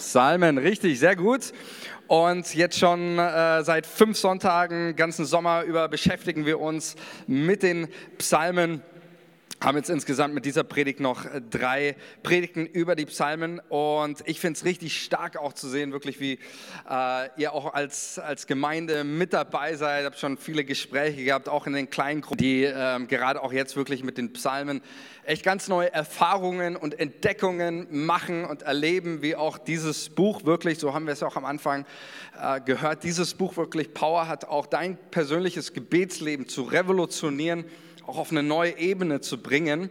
Psalmen, richtig, sehr gut. Und jetzt schon äh, seit fünf Sonntagen, ganzen Sommer über, beschäftigen wir uns mit den Psalmen haben jetzt insgesamt mit dieser Predigt noch äh, drei Predigten über die Psalmen und ich finde es richtig stark auch zu sehen, wirklich wie äh, ihr auch als, als Gemeinde mit dabei seid. Ich habe schon viele Gespräche gehabt, auch in den kleinen Gruppen, die äh, gerade auch jetzt wirklich mit den Psalmen echt ganz neue Erfahrungen und Entdeckungen machen und erleben, wie auch dieses Buch wirklich, so haben wir es auch am Anfang äh, gehört, dieses Buch wirklich Power hat, auch dein persönliches Gebetsleben zu revolutionieren auch auf eine neue Ebene zu bringen.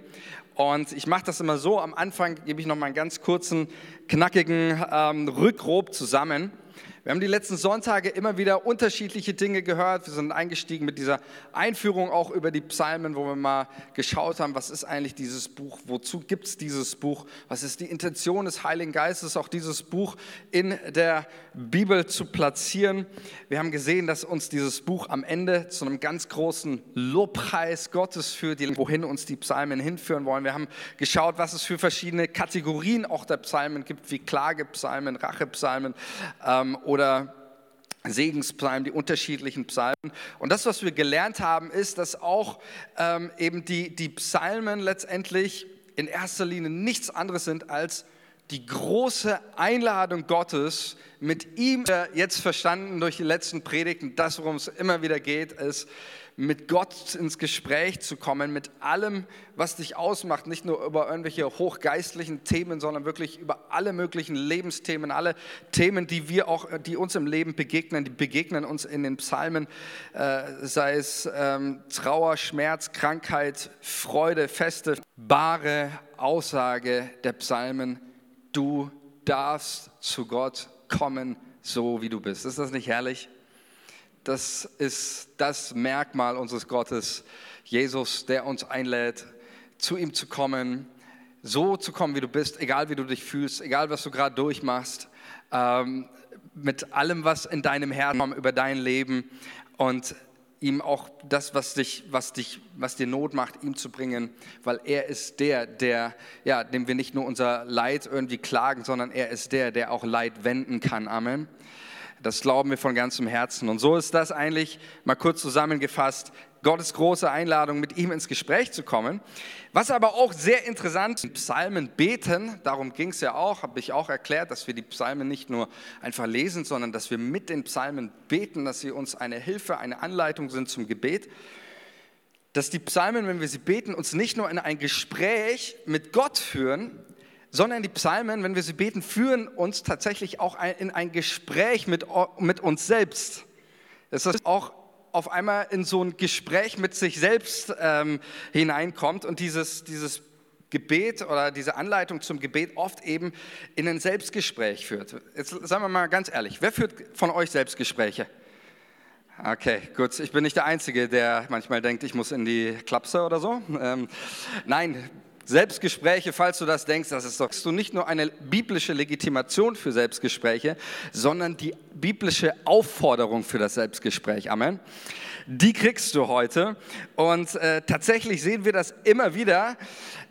Und ich mache das immer so, am Anfang gebe ich noch mal einen ganz kurzen, knackigen ähm, Rückrob zusammen. Wir haben die letzten Sonntage immer wieder unterschiedliche Dinge gehört. Wir sind eingestiegen mit dieser Einführung auch über die Psalmen, wo wir mal geschaut haben, was ist eigentlich dieses Buch, wozu gibt es dieses Buch, was ist die Intention des Heiligen Geistes, auch dieses Buch in der Bibel zu platzieren. Wir haben gesehen, dass uns dieses Buch am Ende zu einem ganz großen Lobpreis Gottes führt, wohin uns die Psalmen hinführen wollen. Wir haben geschaut, was es für verschiedene Kategorien auch der Psalmen gibt, wie Klagepsalmen, Rachepsalmen ähm, oder Segenspsalmen, die unterschiedlichen Psalmen. Und das, was wir gelernt haben, ist, dass auch ähm, eben die, die Psalmen letztendlich in erster Linie nichts anderes sind als die große Einladung Gottes, mit ihm jetzt verstanden durch die letzten Predigten, das, worum es immer wieder geht, ist, mit Gott ins Gespräch zu kommen, mit allem, was dich ausmacht, nicht nur über irgendwelche hochgeistlichen Themen, sondern wirklich über alle möglichen Lebensthemen, alle Themen, die wir auch, die uns im Leben begegnen, die begegnen uns in den Psalmen, äh, sei es ähm, Trauer, Schmerz, Krankheit, Freude, Feste, bare Aussage der Psalmen, du darfst zu Gott kommen, so wie du bist. Ist das nicht herrlich? Das ist das Merkmal unseres Gottes, Jesus, der uns einlädt, zu ihm zu kommen, so zu kommen, wie du bist, egal wie du dich fühlst, egal was du gerade durchmachst, ähm, mit allem, was in deinem Herzen kommt, über dein Leben und ihm auch das, was dich, was dich, was dir Not macht, ihm zu bringen, weil er ist der, der, ja, dem wir nicht nur unser Leid irgendwie klagen, sondern er ist der, der auch Leid wenden kann. Amen. Das glauben wir von ganzem Herzen. Und so ist das eigentlich mal kurz zusammengefasst. Gottes große Einladung, mit ihm ins Gespräch zu kommen. Was aber auch sehr interessant, Psalmen beten, darum ging es ja auch, habe ich auch erklärt, dass wir die Psalmen nicht nur einfach lesen, sondern dass wir mit den Psalmen beten, dass sie uns eine Hilfe, eine Anleitung sind zum Gebet. Dass die Psalmen, wenn wir sie beten, uns nicht nur in ein Gespräch mit Gott führen, sondern die Psalmen, wenn wir sie beten, führen uns tatsächlich auch in ein Gespräch mit, mit uns selbst. Das ist auch auf einmal in so ein Gespräch mit sich selbst ähm, hineinkommt und dieses, dieses Gebet oder diese Anleitung zum Gebet oft eben in ein Selbstgespräch führt. Jetzt sagen wir mal ganz ehrlich, wer führt von euch Selbstgespräche? Okay, gut. Ich bin nicht der Einzige, der manchmal denkt, ich muss in die Klapse oder so. Ähm, nein, Selbstgespräche, falls du das denkst, das ist doch du nicht nur eine biblische Legitimation für Selbstgespräche, sondern die biblische Aufforderung für das Selbstgespräch. Amen. Die kriegst du heute. Und äh, tatsächlich sehen wir das immer wieder,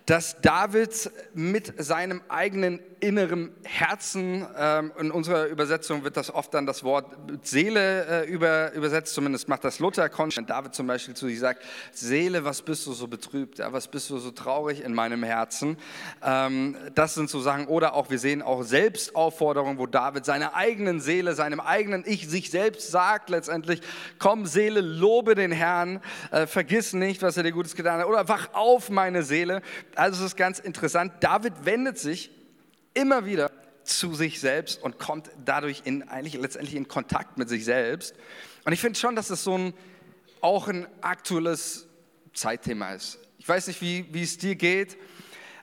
dass David mit seinem eigenen inneren Herzen, ähm, in unserer Übersetzung wird das oft dann das Wort Seele äh, über, übersetzt, zumindest macht das Luther Wenn David zum Beispiel zu sich sagt, Seele, was bist du so betrübt, ja, was bist du so traurig in meinem Herzen. Ähm, das sind so Sachen, oder auch wir sehen auch Selbstaufforderungen, wo David seiner eigenen Seele, seinem eigenen Ich sich selbst sagt letztendlich, komm Seele, lobe den Herrn, äh, vergiss nicht, was er dir Gutes getan hat, oder wach auf meine Seele. Also es ist ganz interessant, David wendet sich immer wieder zu sich selbst und kommt dadurch in, eigentlich letztendlich in Kontakt mit sich selbst. Und ich finde schon, dass es so ein, auch ein aktuelles Zeitthema ist. Ich weiß nicht, wie, wie es dir geht.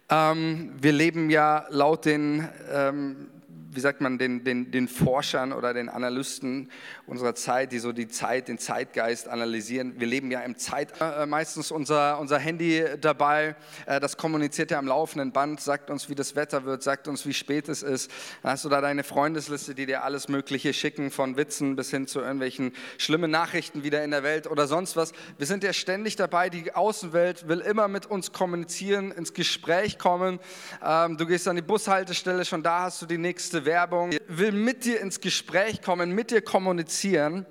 Ähm, wir leben ja laut den ähm, wie sagt man, den, den, den Forschern oder den Analysten unserer Zeit, die so die Zeit, den Zeitgeist analysieren. Wir leben ja im Zeit, äh, meistens unser, unser Handy dabei, äh, das kommuniziert ja am laufenden Band, sagt uns, wie das Wetter wird, sagt uns, wie spät es ist. Dann hast du da deine Freundesliste, die dir alles Mögliche schicken, von Witzen bis hin zu irgendwelchen schlimmen Nachrichten wieder in der Welt oder sonst was. Wir sind ja ständig dabei, die Außenwelt will immer mit uns kommunizieren, ins Gespräch kommen. Ähm, du gehst an die Bushaltestelle, schon da hast du die nächste Bewerbung, will mit dir ins Gespräch kommen, mit dir kommunizieren.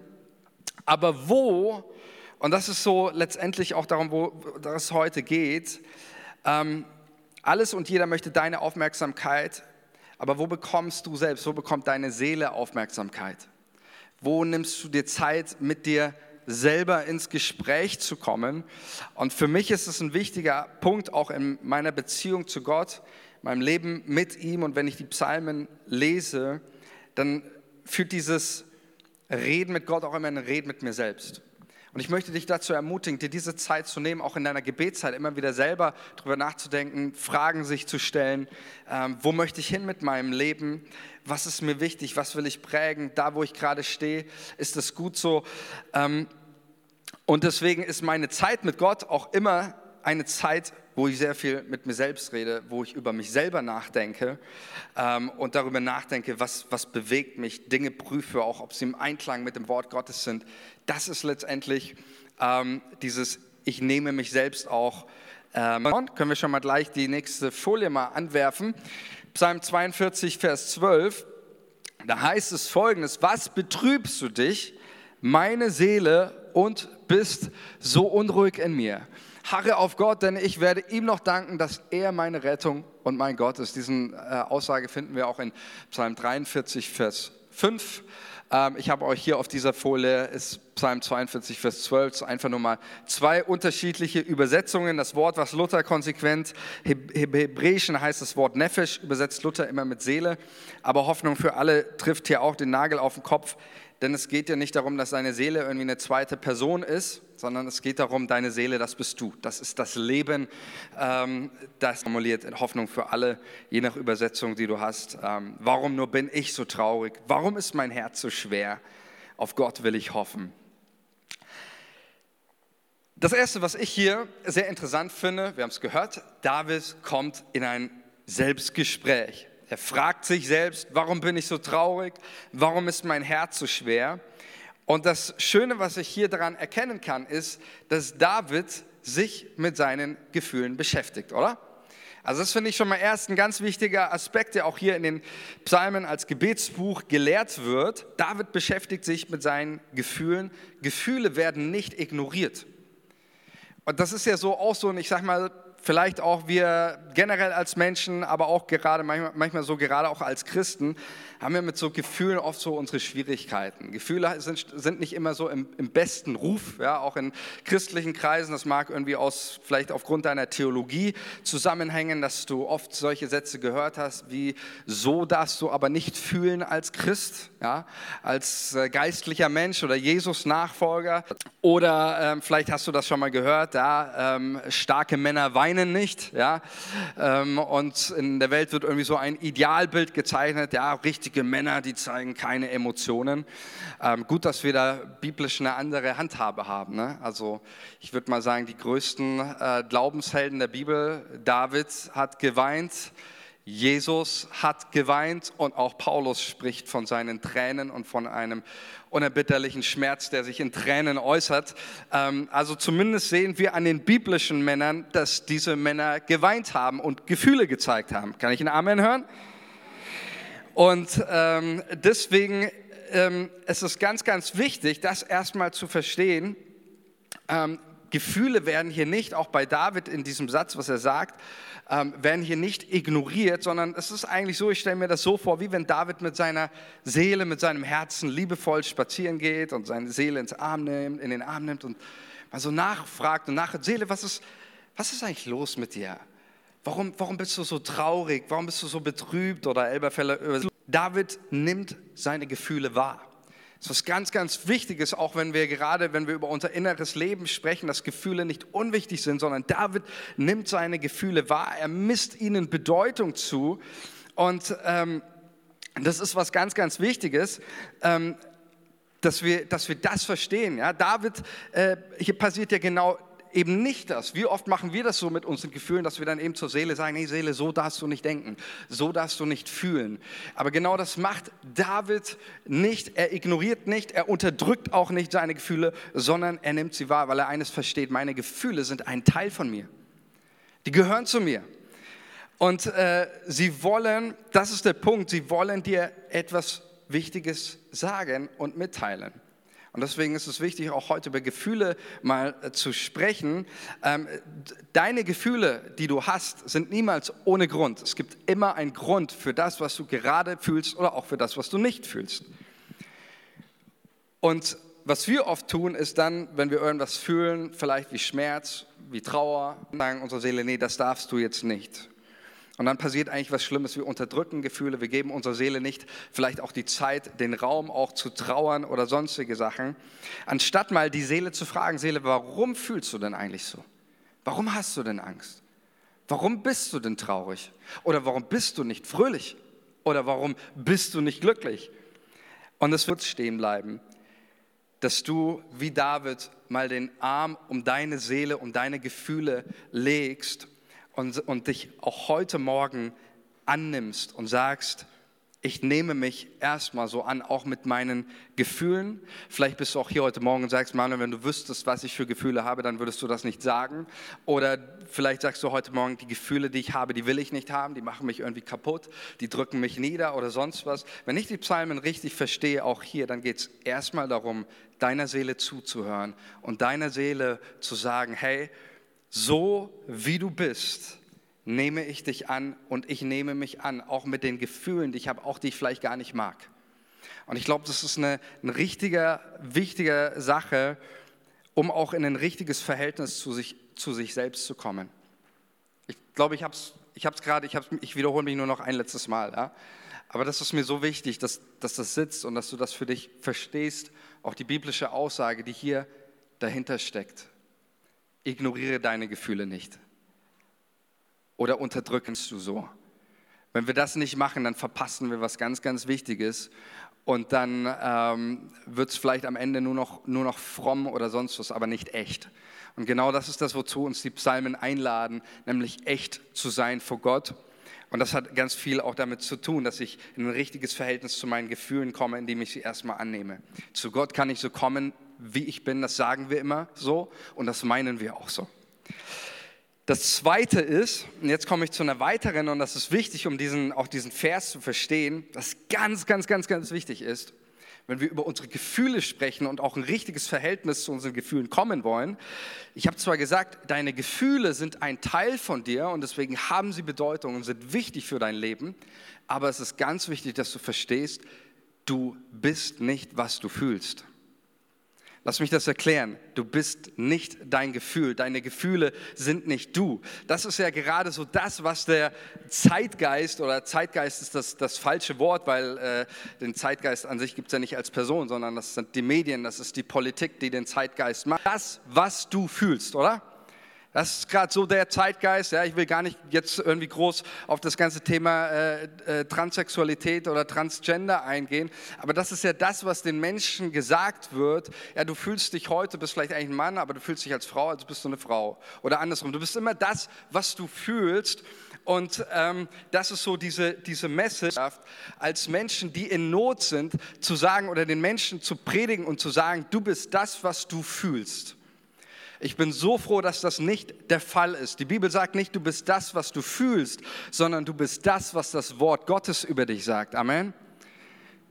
Aber wo, und das ist so letztendlich auch darum, wo es heute geht, ähm, alles und jeder möchte deine Aufmerksamkeit, aber wo bekommst du selbst, wo bekommt deine Seele Aufmerksamkeit? Wo nimmst du dir Zeit, mit dir selber ins Gespräch zu kommen? Und für mich ist es ein wichtiger Punkt auch in meiner Beziehung zu Gott, meinem Leben mit ihm. Und wenn ich die Psalmen lese, dann führt dieses Reden mit Gott auch immer ein Reden mit mir selbst. Und ich möchte dich dazu ermutigen, dir diese Zeit zu nehmen, auch in deiner Gebetszeit immer wieder selber darüber nachzudenken, Fragen sich zu stellen. Ähm, wo möchte ich hin mit meinem Leben? Was ist mir wichtig? Was will ich prägen? Da, wo ich gerade stehe, ist es gut so? Ähm, und deswegen ist meine Zeit mit Gott auch immer eine Zeit, wo ich sehr viel mit mir selbst rede, wo ich über mich selber nachdenke ähm, und darüber nachdenke, was, was bewegt mich, Dinge prüfe, auch ob sie im Einklang mit dem Wort Gottes sind. Das ist letztendlich ähm, dieses, ich nehme mich selbst auch. Ähm, können wir schon mal gleich die nächste Folie mal anwerfen. Psalm 42, Vers 12. Da heißt es folgendes, was betrübst du dich, meine Seele, und bist so unruhig in mir? Harre auf Gott, denn ich werde ihm noch danken, dass er meine Rettung und mein Gott ist. Diesen äh, Aussage finden wir auch in Psalm 43, Vers 5. Ähm, ich habe euch hier auf dieser Folie, ist Psalm 42, Vers 12, einfach nur mal zwei unterschiedliche Übersetzungen. Das Wort, was Luther konsequent, im Hebräischen heißt das Wort Nefesh, übersetzt Luther immer mit Seele, aber Hoffnung für alle trifft hier auch den Nagel auf den Kopf. Denn es geht ja nicht darum, dass deine Seele irgendwie eine zweite Person ist, sondern es geht darum, deine Seele, das bist du. Das ist das Leben, ähm, das formuliert in Hoffnung für alle, je nach Übersetzung, die du hast. Ähm, warum nur bin ich so traurig? Warum ist mein Herz so schwer? Auf Gott will ich hoffen. Das Erste, was ich hier sehr interessant finde, wir haben es gehört, David kommt in ein Selbstgespräch. Er fragt sich selbst, warum bin ich so traurig? Warum ist mein Herz so schwer? Und das Schöne, was ich hier daran erkennen kann, ist, dass David sich mit seinen Gefühlen beschäftigt, oder? Also das finde ich schon mal erst ein ganz wichtiger Aspekt, der auch hier in den Psalmen als Gebetsbuch gelehrt wird. David beschäftigt sich mit seinen Gefühlen. Gefühle werden nicht ignoriert. Und das ist ja so auch so, und ich sage mal, vielleicht auch wir generell als Menschen, aber auch gerade manchmal, manchmal so gerade auch als Christen, haben wir mit so Gefühlen oft so unsere Schwierigkeiten. Gefühle sind, sind nicht immer so im, im, besten Ruf, ja, auch in christlichen Kreisen. Das mag irgendwie aus, vielleicht aufgrund deiner Theologie zusammenhängen, dass du oft solche Sätze gehört hast, wie so darfst du aber nicht fühlen als Christ, ja, als äh, geistlicher Mensch oder Jesus-Nachfolger. Oder ähm, vielleicht hast du das schon mal gehört, ja, ähm, starke Männer weinen nicht, ja, ähm, und in der Welt wird irgendwie so ein Idealbild gezeichnet, ja, richtig richtige Männer, die zeigen keine Emotionen. Ähm, gut, dass wir da biblisch eine andere Handhabe haben. Ne? Also ich würde mal sagen, die größten äh, Glaubenshelden der Bibel, David hat geweint, Jesus hat geweint und auch Paulus spricht von seinen Tränen und von einem unerbitterlichen Schmerz, der sich in Tränen äußert. Ähm, also zumindest sehen wir an den biblischen Männern, dass diese Männer geweint haben und Gefühle gezeigt haben. Kann ich einen Amen hören? Und ähm, deswegen ähm, ist es ganz, ganz wichtig, das erstmal zu verstehen. Ähm, Gefühle werden hier nicht, auch bei David in diesem Satz, was er sagt, ähm, werden hier nicht ignoriert, sondern es ist eigentlich so, ich stelle mir das so vor, wie wenn David mit seiner Seele, mit seinem Herzen liebevoll spazieren geht und seine Seele ins Arm nimmt, in den Arm nimmt und mal so nachfragt und nachher, Seele, was ist, was ist eigentlich los mit dir? Warum, warum bist du so traurig? Warum bist du so betrübt? Oder Elberfeller. David nimmt seine Gefühle wahr. Das ist was ganz, ganz Wichtiges, auch wenn wir gerade, wenn wir über unser inneres Leben sprechen, dass Gefühle nicht unwichtig sind, sondern David nimmt seine Gefühle wahr, er misst ihnen Bedeutung zu. Und ähm, das ist was ganz, ganz Wichtiges. Ähm, dass wir, dass wir das verstehen. Ja? David, äh, hier passiert ja genau eben nicht das. Wie oft machen wir das so mit unseren Gefühlen, dass wir dann eben zur Seele sagen, hey Seele, so darfst du nicht denken, so darfst du nicht fühlen. Aber genau das macht David nicht. Er ignoriert nicht, er unterdrückt auch nicht seine Gefühle, sondern er nimmt sie wahr, weil er eines versteht, meine Gefühle sind ein Teil von mir. Die gehören zu mir. Und äh, sie wollen, das ist der Punkt, sie wollen dir etwas Wichtiges sagen und mitteilen. Und deswegen ist es wichtig, auch heute über Gefühle mal äh, zu sprechen. Ähm, deine Gefühle, die du hast, sind niemals ohne Grund. Es gibt immer einen Grund für das, was du gerade fühlst oder auch für das, was du nicht fühlst. Und was wir oft tun, ist dann, wenn wir irgendwas fühlen, vielleicht wie Schmerz, wie Trauer, sagen unsere Seele, nee, das darfst du jetzt nicht. Und dann passiert eigentlich was Schlimmes. Wir unterdrücken Gefühle, wir geben unserer Seele nicht vielleicht auch die Zeit, den Raum auch zu trauern oder sonstige Sachen. Anstatt mal die Seele zu fragen, Seele, warum fühlst du denn eigentlich so? Warum hast du denn Angst? Warum bist du denn traurig? Oder warum bist du nicht fröhlich? Oder warum bist du nicht glücklich? Und es wird stehen bleiben, dass du wie David mal den Arm um deine Seele, um deine Gefühle legst und, und dich auch heute Morgen annimmst und sagst, ich nehme mich erstmal so an, auch mit meinen Gefühlen. Vielleicht bist du auch hier heute Morgen und sagst, Manuel, wenn du wüsstest, was ich für Gefühle habe, dann würdest du das nicht sagen. Oder vielleicht sagst du heute Morgen, die Gefühle, die ich habe, die will ich nicht haben, die machen mich irgendwie kaputt, die drücken mich nieder oder sonst was. Wenn ich die Psalmen richtig verstehe, auch hier, dann geht es erstmal darum, deiner Seele zuzuhören und deiner Seele zu sagen, hey, so wie du bist, nehme ich dich an und ich nehme mich an, auch mit den Gefühlen, die ich habe, auch die ich vielleicht gar nicht mag. Und ich glaube, das ist eine, eine richtige, wichtige Sache, um auch in ein richtiges Verhältnis zu sich, zu sich selbst zu kommen. Ich glaube, ich habe es ich hab's gerade, ich, ich wiederhole mich nur noch ein letztes Mal. Ja? Aber das ist mir so wichtig, dass, dass das sitzt und dass du das für dich verstehst, auch die biblische Aussage, die hier dahinter steckt ignoriere deine Gefühle nicht. Oder unterdrückst du so. Wenn wir das nicht machen, dann verpassen wir was ganz, ganz Wichtiges. Und dann ähm, wird es vielleicht am Ende nur noch, nur noch fromm oder sonst was, aber nicht echt. Und genau das ist das, wozu uns die Psalmen einladen, nämlich echt zu sein vor Gott. Und das hat ganz viel auch damit zu tun, dass ich in ein richtiges Verhältnis zu meinen Gefühlen komme, indem ich sie erstmal annehme. Zu Gott kann ich so kommen, wie ich bin, das sagen wir immer so und das meinen wir auch so. Das zweite ist, und jetzt komme ich zu einer weiteren, und das ist wichtig, um diesen, auch diesen Vers zu verstehen, das ganz, ganz, ganz, ganz wichtig ist, wenn wir über unsere Gefühle sprechen und auch ein richtiges Verhältnis zu unseren Gefühlen kommen wollen. Ich habe zwar gesagt, deine Gefühle sind ein Teil von dir und deswegen haben sie Bedeutung und sind wichtig für dein Leben, aber es ist ganz wichtig, dass du verstehst, du bist nicht, was du fühlst. Lass mich das erklären. Du bist nicht dein Gefühl. Deine Gefühle sind nicht du. Das ist ja gerade so das, was der Zeitgeist, oder Zeitgeist ist das, das falsche Wort, weil äh, den Zeitgeist an sich gibt es ja nicht als Person, sondern das sind die Medien, das ist die Politik, die den Zeitgeist macht. Das, was du fühlst, oder? Das ist gerade so der Zeitgeist. Ja, ich will gar nicht jetzt irgendwie groß auf das ganze Thema äh, äh, Transsexualität oder Transgender eingehen, aber das ist ja das, was den Menschen gesagt wird. Ja, du fühlst dich heute, bist vielleicht eigentlich ein Mann, aber du fühlst dich als Frau, also bist du eine Frau. Oder andersrum, du bist immer das, was du fühlst. Und ähm, das ist so diese, diese Message, als Menschen, die in Not sind, zu sagen oder den Menschen zu predigen und zu sagen, du bist das, was du fühlst. Ich bin so froh, dass das nicht der Fall ist. Die Bibel sagt nicht, du bist das, was du fühlst, sondern du bist das, was das Wort Gottes über dich sagt. Amen.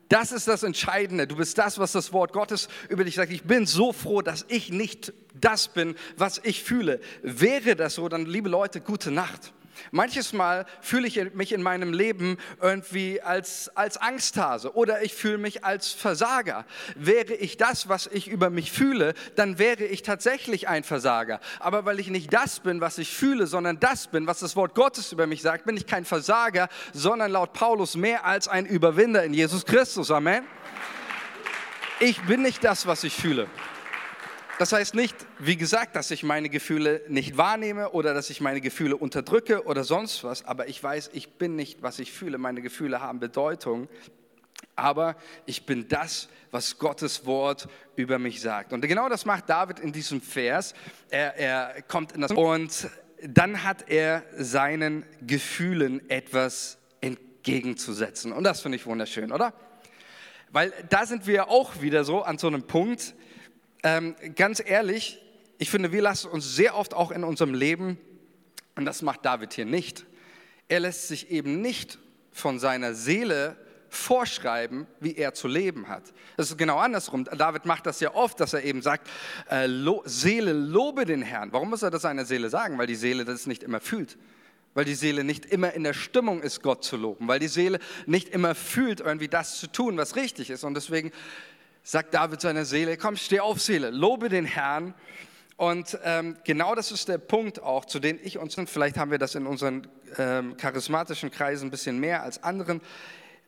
Das ist das Entscheidende. Du bist das, was das Wort Gottes über dich sagt. Ich bin so froh, dass ich nicht das bin, was ich fühle. Wäre das so, dann, liebe Leute, gute Nacht. Manches Mal fühle ich mich in meinem Leben irgendwie als, als Angsthase oder ich fühle mich als Versager. Wäre ich das, was ich über mich fühle, dann wäre ich tatsächlich ein Versager. Aber weil ich nicht das bin, was ich fühle, sondern das bin, was das Wort Gottes über mich sagt, bin ich kein Versager, sondern laut Paulus mehr als ein Überwinder in Jesus Christus. Amen. Ich bin nicht das, was ich fühle. Das heißt nicht, wie gesagt, dass ich meine Gefühle nicht wahrnehme oder dass ich meine Gefühle unterdrücke oder sonst was, aber ich weiß, ich bin nicht, was ich fühle. Meine Gefühle haben Bedeutung, aber ich bin das, was Gottes Wort über mich sagt. Und genau das macht David in diesem Vers. Er, er kommt in das und dann hat er seinen Gefühlen etwas entgegenzusetzen. Und das finde ich wunderschön, oder? Weil da sind wir auch wieder so an so einem Punkt, ähm, ganz ehrlich, ich finde, wir lassen uns sehr oft auch in unserem Leben, und das macht David hier nicht, er lässt sich eben nicht von seiner Seele vorschreiben, wie er zu leben hat. Das ist genau andersrum. David macht das ja oft, dass er eben sagt, äh, lo, Seele, lobe den Herrn. Warum muss er das seiner Seele sagen? Weil die Seele das nicht immer fühlt. Weil die Seele nicht immer in der Stimmung ist, Gott zu loben. Weil die Seele nicht immer fühlt, irgendwie das zu tun, was richtig ist. Und deswegen sagt David seiner Seele, komm, steh auf Seele, lobe den Herrn. Und ähm, genau das ist der Punkt auch, zu dem ich uns, vielleicht haben wir das in unseren ähm, charismatischen Kreisen ein bisschen mehr als anderen,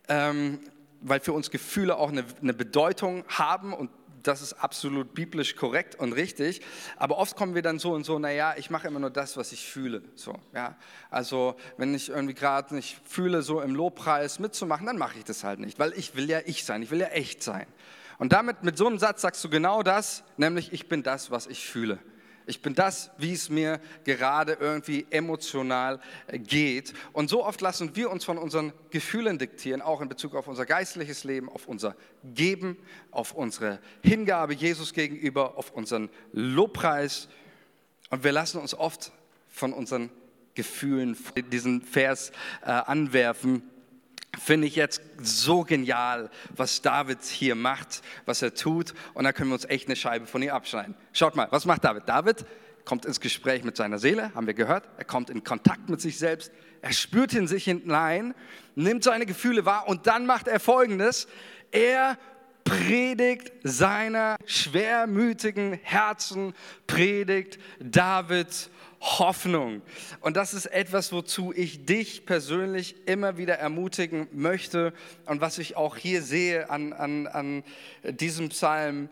ähm, weil für uns Gefühle auch eine, eine Bedeutung haben und das ist absolut biblisch korrekt und richtig. Aber oft kommen wir dann so und so, naja, ich mache immer nur das, was ich fühle. So, ja? Also wenn ich irgendwie gerade nicht fühle, so im Lobpreis mitzumachen, dann mache ich das halt nicht, weil ich will ja ich sein, ich will ja echt sein. Und damit, mit so einem Satz sagst du genau das, nämlich ich bin das, was ich fühle. Ich bin das, wie es mir gerade irgendwie emotional äh, geht. Und so oft lassen wir uns von unseren Gefühlen diktieren, auch in Bezug auf unser geistliches Leben, auf unser Geben, auf unsere Hingabe Jesus gegenüber, auf unseren Lobpreis. Und wir lassen uns oft von unseren Gefühlen diesen Vers äh, anwerfen finde ich jetzt so genial, was David hier macht, was er tut. Und da können wir uns echt eine Scheibe von ihr abschneiden. Schaut mal, was macht David? David kommt ins Gespräch mit seiner Seele, haben wir gehört. Er kommt in Kontakt mit sich selbst. Er spürt in sich hinein, nimmt seine Gefühle wahr und dann macht er Folgendes. Er predigt seiner schwermütigen Herzen, predigt David Hoffnung. Und das ist etwas, wozu ich dich persönlich immer wieder ermutigen möchte und was ich auch hier sehe an, an, an diesem Psalm.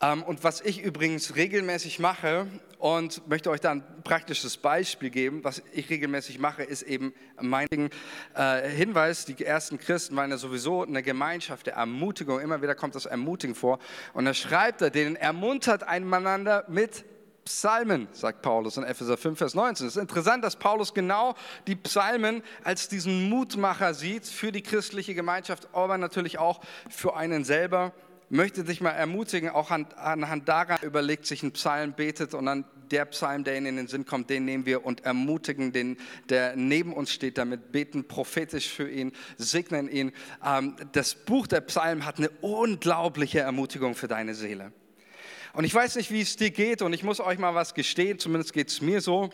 Ähm, und was ich übrigens regelmäßig mache und möchte euch da ein praktisches Beispiel geben. Was ich regelmäßig mache, ist eben mein äh, Hinweis, die ersten Christen waren ja sowieso eine Gemeinschaft der Ermutigung. Immer wieder kommt das Ermutigen vor. Und da schreibt er denen, ermuntert einander mit Psalmen, sagt Paulus in Epheser 5, Vers 19. Es ist interessant, dass Paulus genau die Psalmen als diesen Mutmacher sieht für die christliche Gemeinschaft, aber natürlich auch für einen selber. Möchte dich mal ermutigen, auch anhand daran überlegt sich ein Psalm, betet und dann der Psalm, der Ihnen in den Sinn kommt, den nehmen wir und ermutigen den, der neben uns steht, damit beten prophetisch für ihn, segnen ihn. Ähm, das Buch der Psalmen hat eine unglaubliche Ermutigung für deine Seele. Und ich weiß nicht, wie es dir geht und ich muss euch mal was gestehen, zumindest geht es mir so.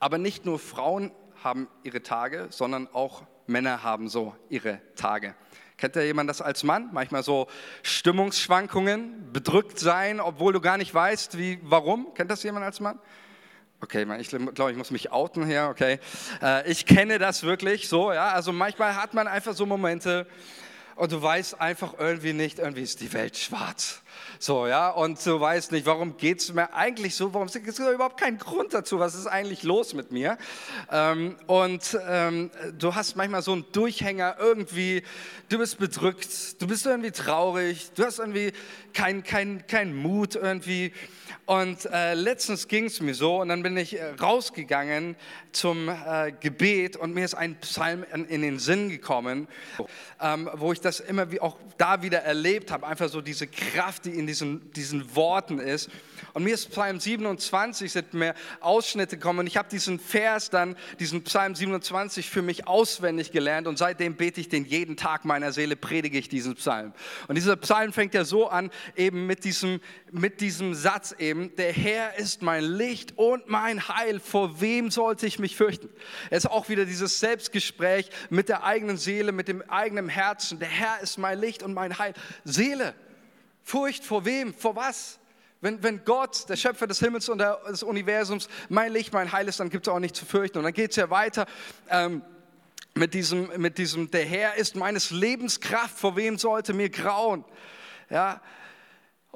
Aber nicht nur Frauen haben ihre Tage, sondern auch Männer haben so ihre Tage. Kennt ihr jemand das als Mann? Manchmal so Stimmungsschwankungen, bedrückt sein, obwohl du gar nicht weißt, wie, warum. Kennt das jemand als Mann? Okay, ich glaube, ich muss mich outen hier, okay. Äh, ich kenne das wirklich so, ja. Also manchmal hat man einfach so Momente und du weißt einfach irgendwie nicht, irgendwie ist die Welt schwarz. So, ja, und du weißt nicht, warum geht es mir eigentlich so, warum gibt es überhaupt keinen Grund dazu, was ist eigentlich los mit mir? Ähm, und ähm, du hast manchmal so einen Durchhänger irgendwie, du bist bedrückt, du bist irgendwie traurig, du hast irgendwie keinen kein, kein Mut irgendwie. Und äh, letztens ging es mir so und dann bin ich äh, rausgegangen zum äh, Gebet und mir ist ein Psalm in, in den Sinn gekommen, ähm, wo ich das immer wie auch da wieder erlebt habe, einfach so diese Kraft, die in diesen, diesen Worten ist. Und mir ist Psalm 27, sind mir Ausschnitte gekommen und ich habe diesen Vers dann, diesen Psalm 27 für mich auswendig gelernt und seitdem bete ich den jeden Tag meiner Seele, predige ich diesen Psalm. Und dieser Psalm fängt ja so an, eben mit diesem, mit diesem Satz eben, der Herr ist mein Licht und mein Heil, vor wem sollte ich mich fürchten? Es ist auch wieder dieses Selbstgespräch mit der eigenen Seele, mit dem eigenen Herzen. Der Herr ist mein Licht und mein Heil. Seele, Furcht vor wem? Vor was? Wenn, wenn Gott, der Schöpfer des Himmels und des Universums, mein Licht, mein Heil ist, dann gibt es auch nichts zu fürchten. Und dann geht es ja weiter ähm, mit, diesem, mit diesem, der Herr ist meines Lebens Kraft, vor wem sollte mir grauen? Ja,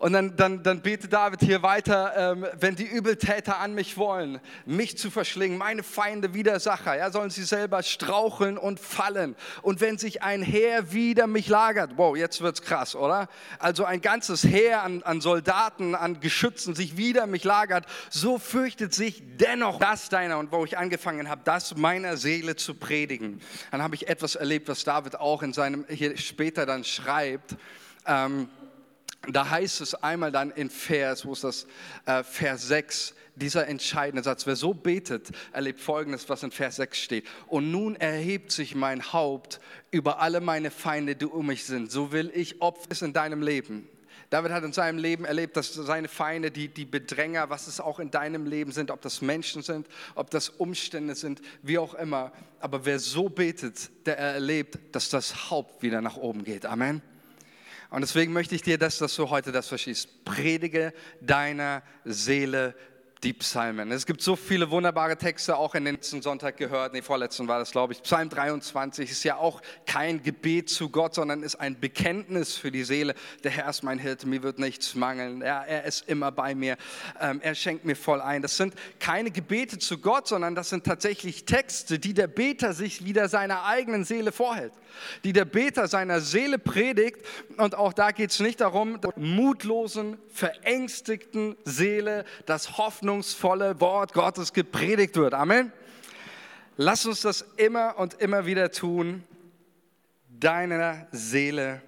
und dann, dann, dann betet David hier weiter, ähm, wenn die Übeltäter an mich wollen, mich zu verschlingen, meine Feinde, Widersacher, ja, sollen sie selber straucheln und fallen. Und wenn sich ein Heer wider mich lagert, wow, jetzt wird's krass, oder? Also ein ganzes Heer an, an Soldaten, an Geschützen sich wider mich lagert, so fürchtet sich dennoch das deiner. Und wo ich angefangen habe, das meiner Seele zu predigen, dann habe ich etwas erlebt, was David auch in seinem, hier später dann schreibt. Ähm, da heißt es einmal dann in Vers, wo ist das, äh, Vers 6, dieser entscheidende Satz. Wer so betet, erlebt Folgendes, was in Vers 6 steht. Und nun erhebt sich mein Haupt über alle meine Feinde, die um mich sind. So will ich Opfer in deinem Leben. David hat in seinem Leben erlebt, dass seine Feinde, die, die Bedränger, was es auch in deinem Leben sind, ob das Menschen sind, ob das Umstände sind, wie auch immer. Aber wer so betet, der erlebt, dass das Haupt wieder nach oben geht. Amen. Und deswegen möchte ich dir, dass, dass du heute das verstehst. Predige deiner Seele die Psalmen. Es gibt so viele wunderbare Texte, auch in den letzten Sonntag gehört, nee, vorletzten war das, glaube ich. Psalm 23 ist ja auch kein Gebet zu Gott, sondern ist ein Bekenntnis für die Seele. Der Herr ist mein Hirte, mir wird nichts mangeln. Er, er ist immer bei mir. Ähm, er schenkt mir voll ein. Das sind keine Gebete zu Gott, sondern das sind tatsächlich Texte, die der Beter sich wieder seiner eigenen Seele vorhält. Die der Beter seiner Seele predigt. Und auch da geht es nicht darum, der mutlosen, verängstigten Seele das Hoffnung hoffnungsvolle Wort Gottes gepredigt wird. Amen. Lass uns das immer und immer wieder tun, deiner Seele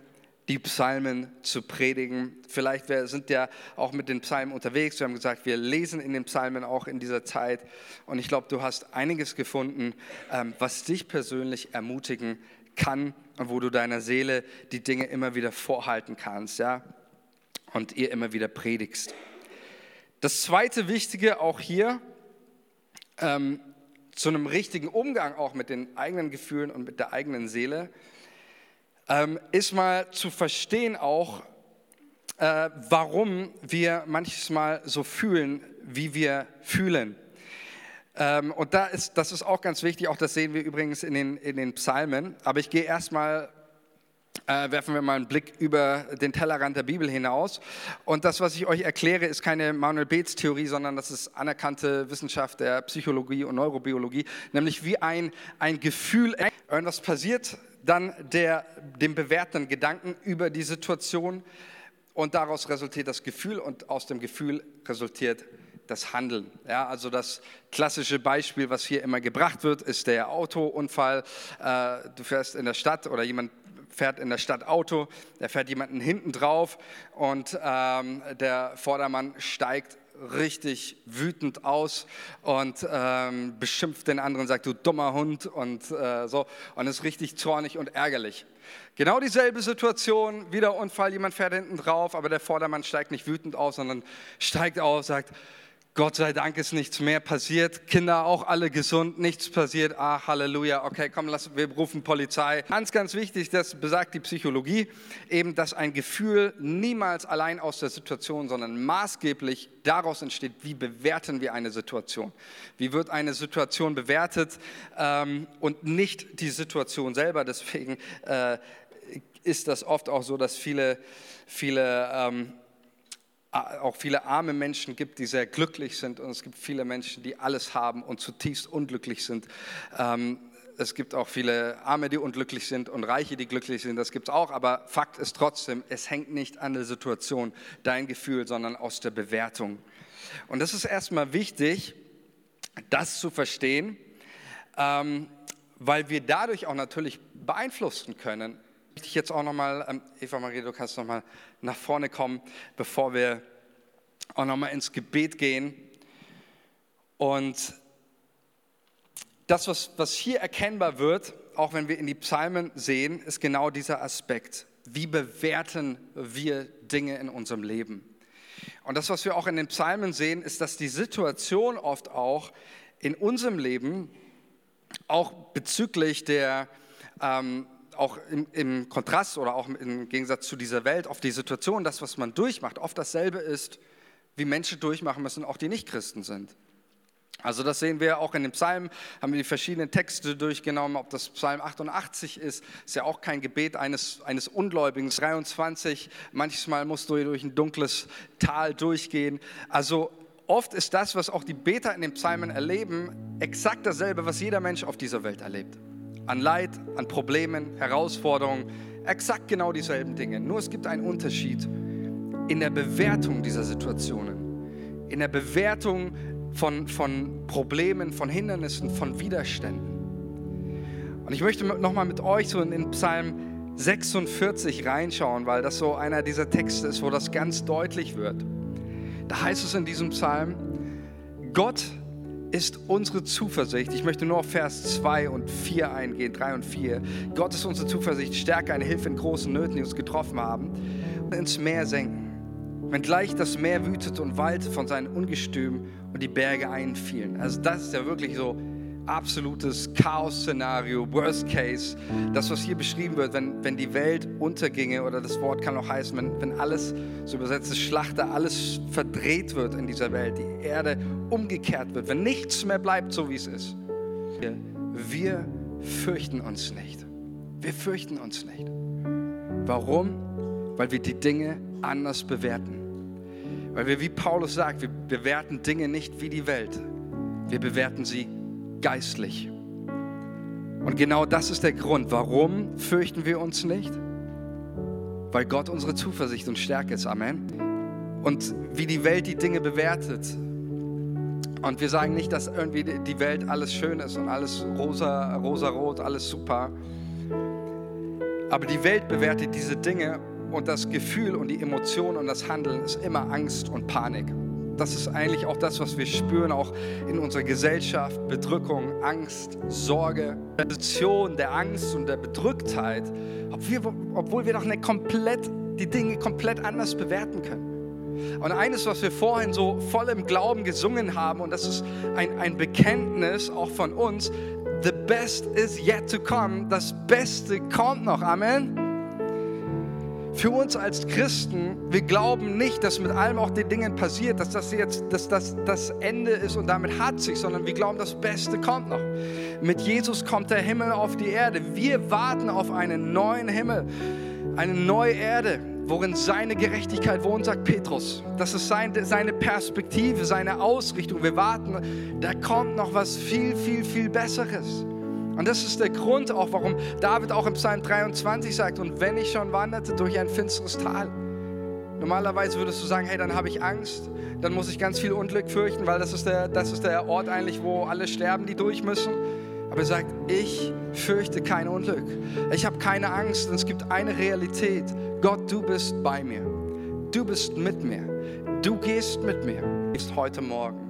die Psalmen zu predigen. Vielleicht wir sind ja auch mit den Psalmen unterwegs. Wir haben gesagt, wir lesen in den Psalmen auch in dieser Zeit. Und ich glaube, du hast einiges gefunden, ähm, was dich persönlich ermutigen kann und wo du deiner Seele die Dinge immer wieder vorhalten kannst, ja, und ihr immer wieder predigst. Das zweite Wichtige auch hier, ähm, zu einem richtigen Umgang auch mit den eigenen Gefühlen und mit der eigenen Seele, ähm, ist mal zu verstehen auch, äh, warum wir manches Mal so fühlen, wie wir fühlen. Ähm, und da ist, das ist auch ganz wichtig, auch das sehen wir übrigens in den, in den Psalmen. Aber ich gehe erstmal äh, werfen wir mal einen Blick über den Tellerrand der Bibel hinaus. Und das, was ich euch erkläre, ist keine Manuel Beetz Theorie, sondern das ist anerkannte Wissenschaft der Psychologie und Neurobiologie, nämlich wie ein, ein Gefühl, irgendwas passiert, dann der, dem bewährten Gedanken über die Situation und daraus resultiert das Gefühl und aus dem Gefühl resultiert das Handeln. Ja, also das klassische Beispiel, was hier immer gebracht wird, ist der Autounfall. Äh, du fährst in der Stadt oder jemand fährt in der Stadt Auto, da fährt jemanden hinten drauf und ähm, der Vordermann steigt richtig wütend aus und ähm, beschimpft den anderen, sagt du dummer Hund und äh, so und ist richtig zornig und ärgerlich. Genau dieselbe Situation, wieder Unfall, jemand fährt hinten drauf, aber der Vordermann steigt nicht wütend aus, sondern steigt aus, sagt, Gott sei Dank ist nichts mehr passiert. Kinder auch alle gesund, nichts passiert. Ach, Halleluja. Okay, komm, lass, wir rufen Polizei. Ganz, ganz wichtig, das besagt die Psychologie, eben, dass ein Gefühl niemals allein aus der Situation, sondern maßgeblich daraus entsteht, wie bewerten wir eine Situation. Wie wird eine Situation bewertet ähm, und nicht die Situation selber. Deswegen äh, ist das oft auch so, dass viele, viele ähm, auch viele arme Menschen gibt, die sehr glücklich sind und es gibt viele Menschen, die alles haben und zutiefst unglücklich sind. Ähm, es gibt auch viele Arme, die unglücklich sind und Reiche, die glücklich sind. Das gibt es auch. Aber Fakt ist trotzdem, es hängt nicht an der Situation, dein Gefühl, sondern aus der Bewertung. Und das ist erstmal wichtig, das zu verstehen, ähm, weil wir dadurch auch natürlich beeinflussen können, möchte ich jetzt auch nochmal, ähm, Eva Marie, du kannst nochmal nach vorne kommen, bevor wir auch nochmal ins Gebet gehen. Und das, was, was hier erkennbar wird, auch wenn wir in die Psalmen sehen, ist genau dieser Aspekt. Wie bewerten wir Dinge in unserem Leben? Und das, was wir auch in den Psalmen sehen, ist, dass die Situation oft auch in unserem Leben, auch bezüglich der, ähm, auch im, im, Kontrast oder auch im Gegensatz zu dieser Welt auf die Situation, das, was man durchmacht, oft dasselbe ist, wie Menschen durchmachen müssen, auch die Nicht-Christen sind. Also das sehen wir auch in den Psalmen, haben wir die verschiedenen Texte durchgenommen, ob das Psalm 88 ist, ist ja auch kein Gebet eines, eines Ungläubigen. 23, manchmal musst du durch ein dunkles Tal durchgehen. Also oft ist das, was auch die Beter in den Psalmen erleben, exakt dasselbe, was jeder Mensch auf dieser Welt erlebt an Leid, an Problemen, Herausforderungen, exakt genau dieselben Dinge. Nur es gibt einen Unterschied in der Bewertung dieser Situationen, in der Bewertung von, von Problemen, von Hindernissen, von Widerständen. Und ich möchte nochmal mit euch so in Psalm 46 reinschauen, weil das so einer dieser Texte ist, wo das ganz deutlich wird. Da heißt es in diesem Psalm, Gott ist unsere Zuversicht. Ich möchte nur auf Vers 2 und 4 eingehen, 3 und 4. Gott ist unsere Zuversicht, Stärke, eine Hilfe in großen Nöten, die uns getroffen haben, und ins Meer senken. Wenn gleich das Meer wütet und wallte von seinen Ungestüm und die Berge einfielen. Also das ist ja wirklich so absolutes Chaos-Szenario, Worst Case. Das, was hier beschrieben wird, wenn, wenn die Welt unterginge, oder das Wort kann auch heißen, wenn, wenn alles, so übersetzt ist Schlachter, alles verdreht wird in dieser Welt, die Erde umgekehrt wird, wenn nichts mehr bleibt, so wie es ist. Wir, wir fürchten uns nicht. Wir fürchten uns nicht. Warum? Weil wir die Dinge anders bewerten. Weil wir, wie Paulus sagt, wir bewerten Dinge nicht wie die Welt. Wir bewerten sie geistlich. Und genau das ist der Grund. Warum fürchten wir uns nicht? Weil Gott unsere Zuversicht und Stärke ist. Amen. Und wie die Welt die Dinge bewertet. Und wir sagen nicht, dass irgendwie die Welt alles schön ist und alles rosa, rosa-rot, alles super. Aber die Welt bewertet diese Dinge und das Gefühl und die Emotion und das Handeln ist immer Angst und Panik. Das ist eigentlich auch das, was wir spüren, auch in unserer Gesellschaft. Bedrückung, Angst, Sorge, Position der Angst und der Bedrücktheit, obwohl wir doch nicht komplett, die Dinge komplett anders bewerten können. Und eines, was wir vorhin so voll im Glauben gesungen haben, und das ist ein, ein Bekenntnis auch von uns, the best is yet to come, das Beste kommt noch, Amen. Für uns als Christen, wir glauben nicht, dass mit allem auch den Dingen passiert, dass das jetzt dass das, das Ende ist und damit hat sich, sondern wir glauben, das Beste kommt noch. Mit Jesus kommt der Himmel auf die Erde. Wir warten auf einen neuen Himmel, eine neue Erde, worin seine Gerechtigkeit wohnt, sagt Petrus. Das ist seine, seine Perspektive, seine Ausrichtung. Wir warten, da kommt noch was viel, viel, viel Besseres. Und das ist der Grund auch, warum David auch im Psalm 23 sagt, und wenn ich schon wanderte durch ein finsteres Tal. Normalerweise würdest du sagen, hey, dann habe ich Angst, dann muss ich ganz viel Unglück fürchten, weil das ist, der, das ist der Ort eigentlich, wo alle sterben, die durch müssen. Aber er sagt, ich fürchte kein Unglück. Ich habe keine Angst, denn es gibt eine Realität. Gott, du bist bei mir. Du bist mit mir. Du gehst mit mir. Ist heute Morgen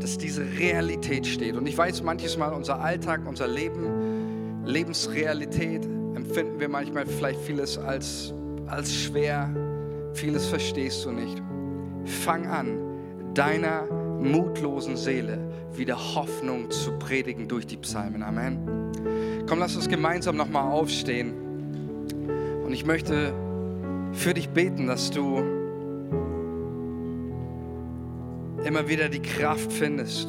dass diese Realität steht. Und ich weiß manches Mal, unser Alltag, unser Leben, Lebensrealität, empfinden wir manchmal vielleicht vieles als, als schwer. Vieles verstehst du nicht. Fang an, deiner mutlosen Seele wieder Hoffnung zu predigen durch die Psalmen. Amen. Komm, lass uns gemeinsam nochmal aufstehen. Und ich möchte für dich beten, dass du immer wieder die Kraft findest,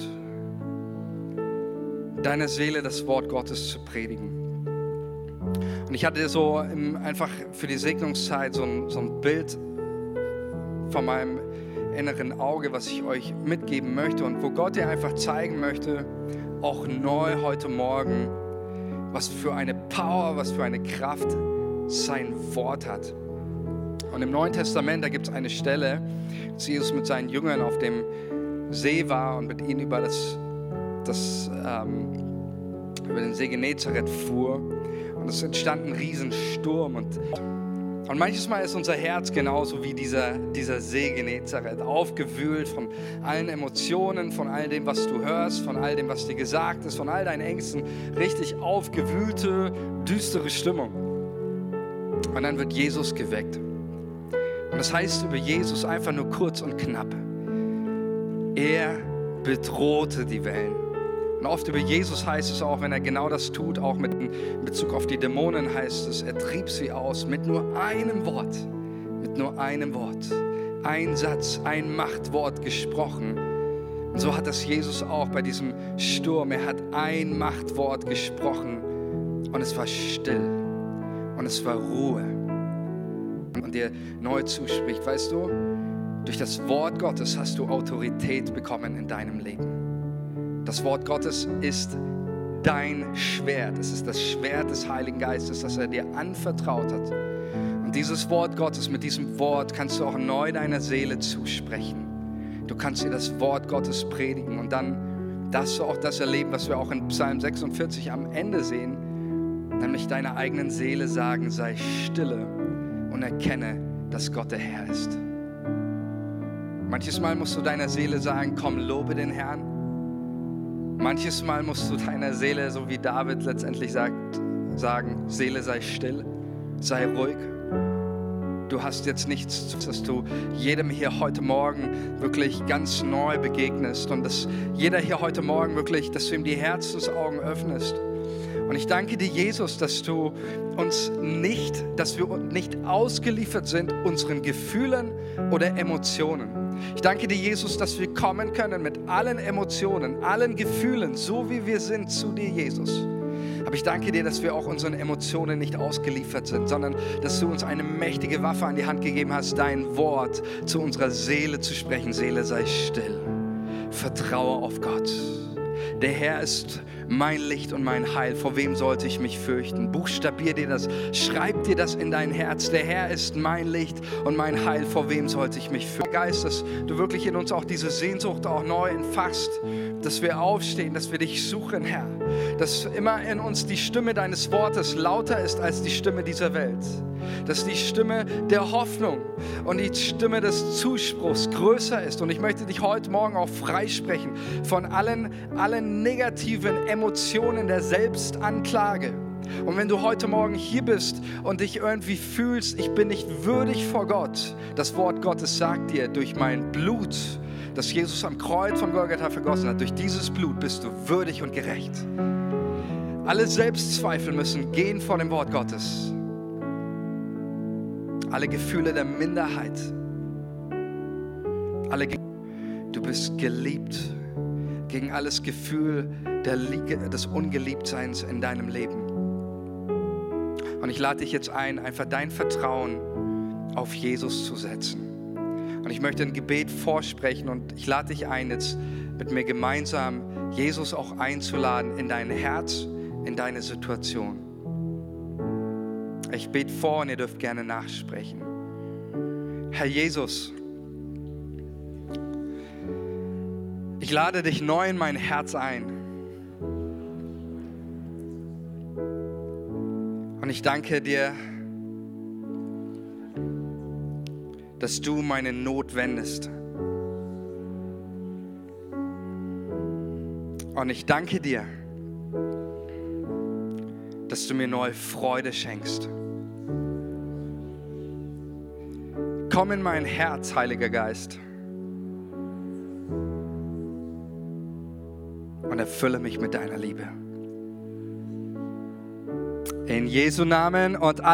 deiner Seele das Wort Gottes zu predigen. Und ich hatte so einfach für die Segnungszeit so ein, so ein Bild von meinem inneren Auge, was ich euch mitgeben möchte und wo Gott dir einfach zeigen möchte, auch neu heute Morgen, was für eine Power, was für eine Kraft sein Wort hat. Und im Neuen Testament, da gibt es eine Stelle, als Jesus mit seinen Jüngern auf dem See war und mit ihnen über, das, das, ähm, über den See Genezareth fuhr. Und es entstand ein Riesensturm. Und, und manches Mal ist unser Herz genauso wie dieser, dieser See Genezareth, aufgewühlt von allen Emotionen, von all dem, was du hörst, von all dem, was dir gesagt ist, von all deinen Ängsten. Richtig aufgewühlte, düstere Stimmung. Und dann wird Jesus geweckt. Das heißt über Jesus einfach nur kurz und knapp. Er bedrohte die Wellen. Und oft über Jesus heißt es auch, wenn er genau das tut, auch mit in Bezug auf die Dämonen heißt es, er trieb sie aus mit nur einem Wort, mit nur einem Wort, ein Satz, ein Machtwort gesprochen. Und so hat das Jesus auch bei diesem Sturm. Er hat ein Machtwort gesprochen und es war still und es war Ruhe und dir neu zuspricht. Weißt du, durch das Wort Gottes hast du Autorität bekommen in deinem Leben. Das Wort Gottes ist dein Schwert. Es ist das Schwert des Heiligen Geistes, das er dir anvertraut hat. Und dieses Wort Gottes, mit diesem Wort kannst du auch neu deiner Seele zusprechen. Du kannst dir das Wort Gottes predigen und dann das auch das erleben, was wir auch in Psalm 46 am Ende sehen nämlich deiner eigenen Seele sagen, sei stille und erkenne, dass Gott der Herr ist. Manches Mal musst du deiner Seele sagen, komm, lobe den Herrn. Manches Mal musst du deiner Seele, so wie David letztendlich sagt, sagen, Seele sei still, sei ruhig. Du hast jetzt nichts, dass du jedem hier heute Morgen wirklich ganz neu begegnest und dass jeder hier heute Morgen wirklich, dass du ihm die Herzensaugen öffnest. Und ich danke dir, Jesus, dass du uns nicht, dass wir nicht ausgeliefert sind unseren Gefühlen oder Emotionen. Ich danke dir, Jesus, dass wir kommen können mit allen Emotionen, allen Gefühlen, so wie wir sind, zu dir, Jesus. Aber ich danke dir, dass wir auch unseren Emotionen nicht ausgeliefert sind, sondern dass du uns eine mächtige Waffe an die Hand gegeben hast, dein Wort zu unserer Seele zu sprechen. Seele, sei still. Vertraue auf Gott. Der Herr ist mein Licht und mein Heil. Vor wem sollte ich mich fürchten? Buchstabier dir das, schreib dir das in dein Herz. Der Herr ist mein Licht und mein Heil. Vor wem sollte ich mich fürchten? Geist, dass du wirklich in uns auch diese Sehnsucht auch neu entfachst, dass wir aufstehen, dass wir dich suchen, Herr. Dass immer in uns die Stimme deines Wortes lauter ist als die Stimme dieser Welt. Dass die Stimme der Hoffnung und die Stimme des Zuspruchs größer ist. Und ich möchte dich heute Morgen auch freisprechen von allen, allen negativen Emotionen der Selbstanklage. Und wenn du heute Morgen hier bist und dich irgendwie fühlst, ich bin nicht würdig vor Gott, das Wort Gottes sagt dir, durch mein Blut, das Jesus am Kreuz von Golgatha vergossen hat, durch dieses Blut bist du würdig und gerecht. Alle Selbstzweifel müssen gehen vor dem Wort Gottes. Alle Gefühle der Minderheit. Alle du bist geliebt gegen alles Gefühl des Ungeliebtseins in deinem Leben. Und ich lade dich jetzt ein, einfach dein Vertrauen auf Jesus zu setzen. Und ich möchte ein Gebet vorsprechen und ich lade dich ein, jetzt mit mir gemeinsam Jesus auch einzuladen in dein Herz, in deine Situation. Ich bete vor und ihr dürft gerne nachsprechen. Herr Jesus, ich lade dich neu in mein Herz ein. Und ich danke dir, dass du meine Not wendest. Und ich danke dir, dass du mir neue Freude schenkst. Komm in mein Herz, Heiliger Geist, und erfülle mich mit deiner Liebe. In Jesu Namen und